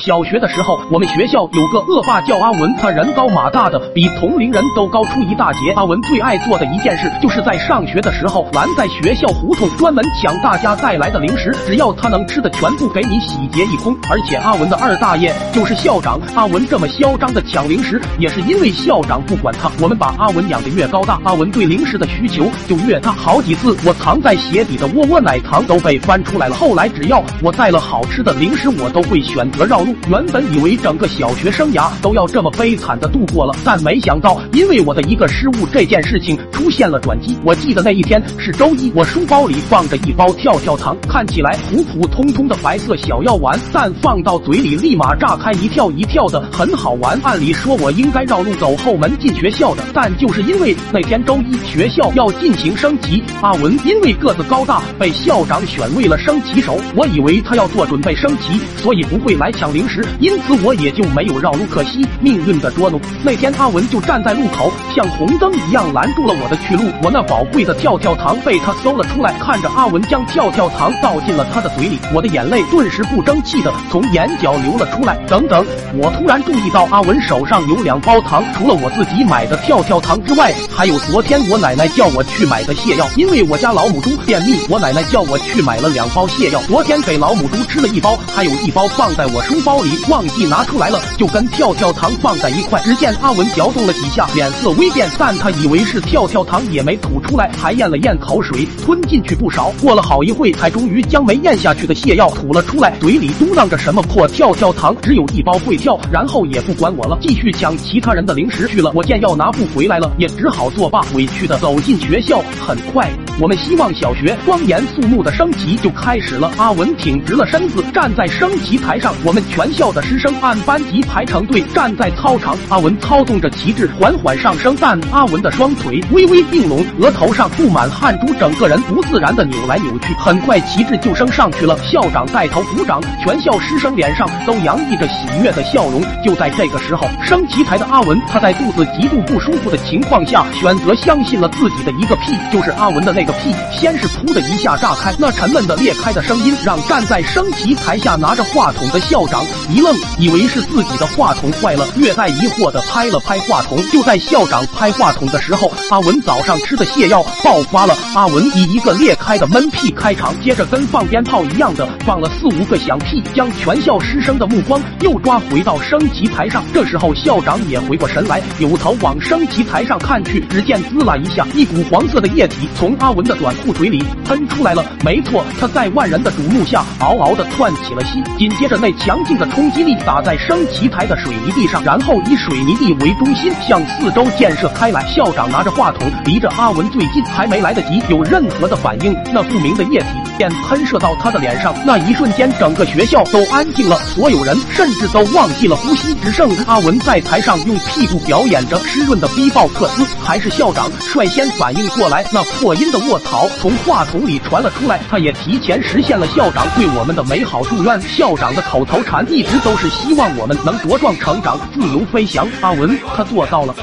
小学的时候，我们学校有个恶霸叫阿文，他人高马大的，比同龄人都高出一大截。阿文最爱做的一件事，就是在上学的时候拦在学校胡同，专门抢大家带来的零食，只要他能吃的，全部给你洗劫一空。而且阿文的二大爷就是校长。阿文这么嚣张的抢零食，也是因为校长不管他。我们把阿文养得越高大，阿文对零食的需求就越大。好几次我藏在鞋底的窝窝奶糖都被翻出来了。后来只要我带了好吃的零食，我都会选择绕路。原本以为整个小学生涯都要这么悲惨的度过了，但没想到，因为我的一个失误，这件事情出现了转机。我记得那一天是周一，我书包里放着一包跳跳糖，看起来普普通通的白色小药丸，但放到嘴里立马炸开，一跳一跳的，很好玩。按理说我应该绕路走后门进学校的，但就是因为那天周一学校要进行升旗，阿文因为个子高大，被校长选为了升旗手。我以为他要做准备升旗，所以不会来抢零。零食，因此我也就没有绕路。可惜命运的捉弄，那天阿文就站在路口，像红灯一样拦住了我的去路。我那宝贵的跳跳糖被他搜了出来，看着阿文将跳跳糖倒进了他的嘴里，我的眼泪顿时不争气的从眼角流了出来。等等，我突然注意到阿文手上有两包糖，除了我自己买的跳跳糖之外，还有昨天我奶奶叫我去买的泻药。因为我家老母猪便秘，我奶奶叫我去买了两包泻药。昨天给老母猪吃了一包，还有一包放在我书包。包里忘记拿出来了，就跟跳跳糖放在一块。只见阿文嚼动了几下，脸色微变，但他以为是跳跳糖，也没吐出来，还咽了咽口水，吞进去不少。过了好一会，才终于将没咽下去的泻药吐了出来，嘴里嘟囔着什么破跳跳糖，只有一包会跳。然后也不管我了，继续抢其他人的零食去了。我见要拿不回来了，也只好作罢，委屈的走进学校。很快，我们希望小学庄严肃穆的升旗就开始了。阿文挺直了身子，站在升旗台上，我们全。校的师生按班级排成队站在操场，阿文操纵着旗帜缓缓上升，但阿文的双腿微微并拢，额头上布满汗珠，整个人不自然的扭来扭去。很快旗帜就升上去了，校长带头鼓掌，全校师生脸上都洋溢着喜悦的笑容。就在这个时候，升。旗台的阿文，他在肚子极度不舒服的情况下，选择相信了自己的一个屁，就是阿文的那那个屁。先是噗的一下炸开，那沉闷的裂开的声音，让站在升旗台下拿着话筒的校长。一愣，以为是自己的话筒坏了，略带疑惑的拍了拍话筒。就在校长拍话筒的时候，阿文早上吃的泻药爆发了。阿文以一个裂开的闷屁开场，接着跟放鞭炮一样的放了四五个响屁，将全校师生的目光又抓回到升旗台上。这时候校长也回过神来，扭头往升旗台上看去，只见滋啦一下，一股黄色的液体从阿阿文的短裤腿里喷出来了。没错，他在万人的瞩目下嗷嗷的窜起了息。紧接着那强劲。的冲击力打在升旗台的水泥地上，然后以水泥地为中心向四周溅射开来。校长拿着话筒，离着阿文最近，还没来得及有任何的反应，那不明的液体便喷射到他的脸上。那一瞬间，整个学校都安静了，所有人甚至都忘记了呼吸，只剩阿文在台上用屁股表演着湿润的逼爆克斯。还是校长率先反应过来，那破音的卧槽从话筒里传了出来，他也提前实现了校长对我们的美好祝愿。校长的口头禅。一直都是希望我们能茁壮成长、自由飞翔。阿文，他做到了。